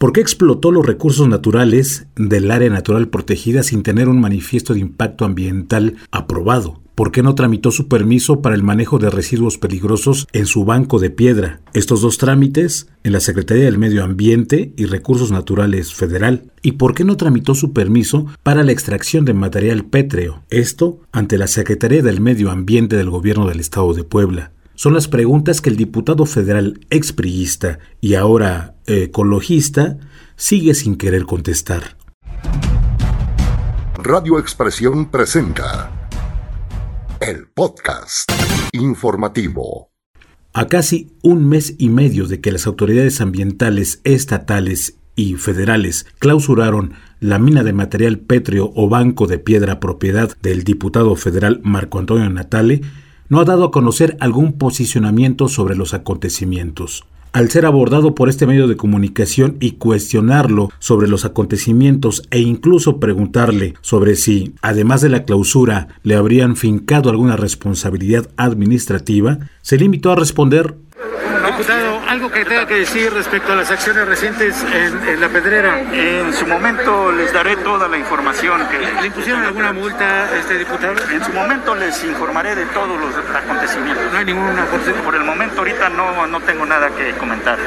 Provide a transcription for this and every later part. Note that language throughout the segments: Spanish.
¿Por qué explotó los recursos naturales del área natural protegida sin tener un manifiesto de impacto ambiental aprobado? ¿Por qué no tramitó su permiso para el manejo de residuos peligrosos en su banco de piedra? Estos dos trámites en la Secretaría del Medio Ambiente y Recursos Naturales Federal. ¿Y por qué no tramitó su permiso para la extracción de material pétreo? Esto ante la Secretaría del Medio Ambiente del Gobierno del Estado de Puebla son las preguntas que el diputado federal expriista y ahora ecologista sigue sin querer contestar. Radio Expresión presenta el podcast informativo. A casi un mes y medio de que las autoridades ambientales estatales y federales clausuraron la mina de material pétreo o banco de piedra propiedad del diputado federal Marco Antonio Natale, no ha dado a conocer algún posicionamiento sobre los acontecimientos. Al ser abordado por este medio de comunicación y cuestionarlo sobre los acontecimientos e incluso preguntarle sobre si, además de la clausura, le habrían fincado alguna responsabilidad administrativa, se limitó a responder Diputado, algo que tenga que decir respecto a las acciones recientes en, la pedrera. En su momento les daré toda la información. Que... ¿Le, impusieron alguna multa a este diputado? En su momento les informaré de todos los acontecimientos. ¿No hay ninguna Por el momento ahorita no, no tengo nada que comentar.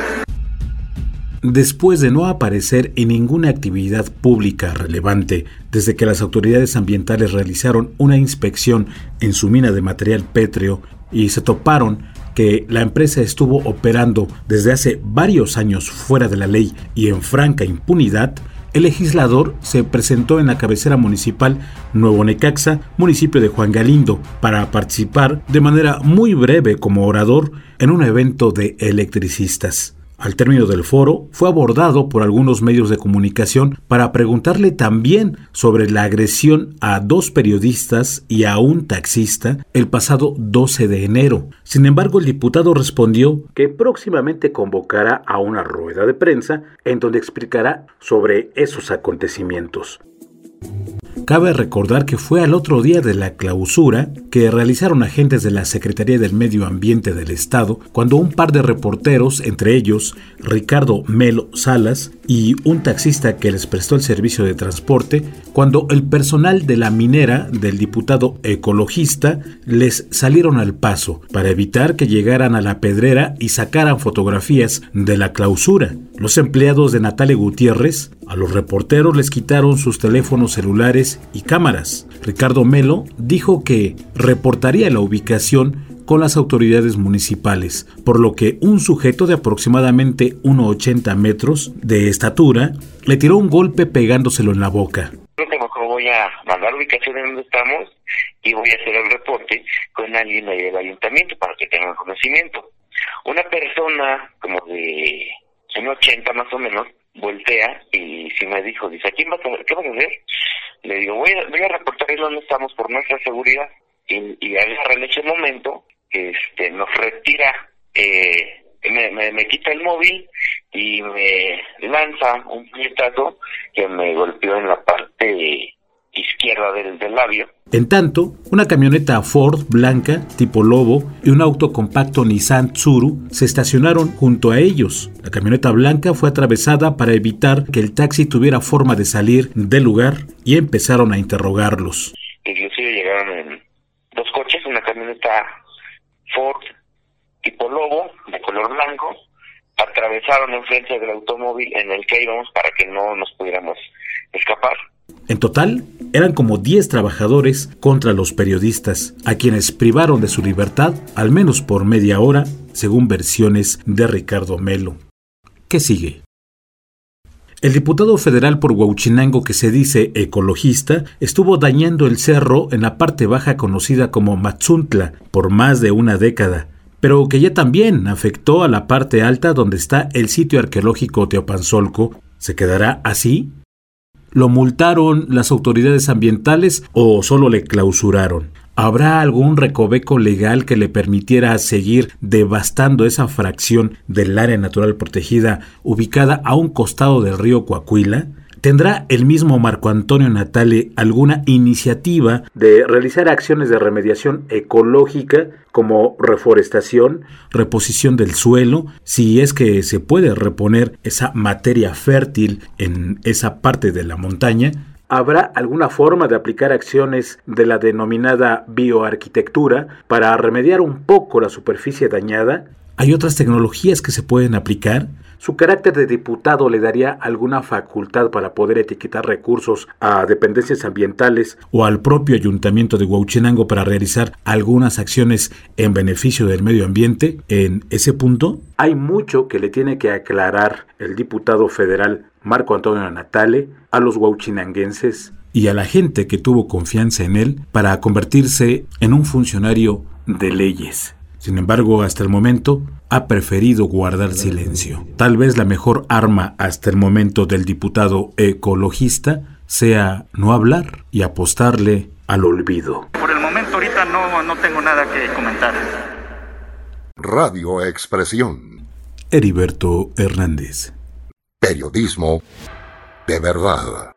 Después de no aparecer en ninguna actividad pública relevante desde que las autoridades ambientales realizaron una inspección en su mina de material pétreo y se toparon que la empresa estuvo operando desde hace varios años fuera de la ley y en franca impunidad, el legislador se presentó en la cabecera municipal Nuevo Necaxa, municipio de Juan Galindo, para participar de manera muy breve como orador en un evento de electricistas. Al término del foro, fue abordado por algunos medios de comunicación para preguntarle también sobre la agresión a dos periodistas y a un taxista el pasado 12 de enero. Sin embargo, el diputado respondió que próximamente convocará a una rueda de prensa en donde explicará sobre esos acontecimientos. Cabe recordar que fue al otro día de la clausura que realizaron agentes de la Secretaría del Medio Ambiente del Estado cuando un par de reporteros, entre ellos Ricardo Melo Salas y un taxista que les prestó el servicio de transporte, cuando el personal de la minera del diputado ecologista les salieron al paso para evitar que llegaran a la pedrera y sacaran fotografías de la clausura. Los empleados de Natalia Gutiérrez a los reporteros les quitaron sus teléfonos celulares y cámaras. Ricardo Melo dijo que reportaría la ubicación con las autoridades municipales, por lo que un sujeto de aproximadamente 1,80 metros de estatura le tiró un golpe pegándoselo en la boca. voy a mandar ubicación en donde estamos y voy a hacer el reporte con alguien ahí del ayuntamiento para que tengan conocimiento. Una persona como de 1,80 más o menos voltea y si me dijo, dice, ¿a quién vas a, ¿qué vas a hacer? Le digo, voy a, voy a reportar dónde estamos por nuestra seguridad. Y, y agarra en ese momento, este, nos retira, eh, me, me, me, quita el móvil y me lanza un puñetazo que me golpeó en la parte izquierda del, del, labio. En tanto, una camioneta Ford blanca tipo Lobo y un auto compacto Nissan Tsuru se estacionaron junto a ellos. La camioneta blanca fue atravesada para evitar que el taxi tuviera forma de salir del lugar y empezaron a interrogarlos. Inclusive llegaron en dos coches, una camioneta Ford tipo Lobo de color blanco, atravesaron enfrente del automóvil en el que íbamos para que no nos pudiéramos escapar. En total, eran como 10 trabajadores contra los periodistas, a quienes privaron de su libertad al menos por media hora, según versiones de Ricardo Melo. ¿Qué sigue? El diputado federal por Huauchinango que se dice ecologista estuvo dañando el cerro en la parte baja conocida como Matzuntla por más de una década, pero que ya también afectó a la parte alta donde está el sitio arqueológico Teopanzolco. ¿Se quedará así? ¿Lo multaron las autoridades ambientales o solo le clausuraron? ¿Habrá algún recoveco legal que le permitiera seguir devastando esa fracción del área natural protegida ubicada a un costado del río Coahuila? ¿Tendrá el mismo Marco Antonio Natale alguna iniciativa de realizar acciones de remediación ecológica como reforestación, reposición del suelo, si es que se puede reponer esa materia fértil en esa parte de la montaña? ¿Habrá alguna forma de aplicar acciones de la denominada bioarquitectura para remediar un poco la superficie dañada? ¿Hay otras tecnologías que se pueden aplicar? Su carácter de diputado le daría alguna facultad para poder etiquetar recursos a dependencias ambientales o al propio ayuntamiento de Huauchinango para realizar algunas acciones en beneficio del medio ambiente. En ese punto, hay mucho que le tiene que aclarar el diputado federal Marco Antonio Natale a los huauchinanguenses y a la gente que tuvo confianza en él para convertirse en un funcionario de leyes. Sin embargo, hasta el momento ha preferido guardar silencio. Tal vez la mejor arma hasta el momento del diputado ecologista sea no hablar y apostarle al olvido. Por el momento ahorita no, no tengo nada que comentar. Radio Expresión. Heriberto Hernández. Periodismo de verdad.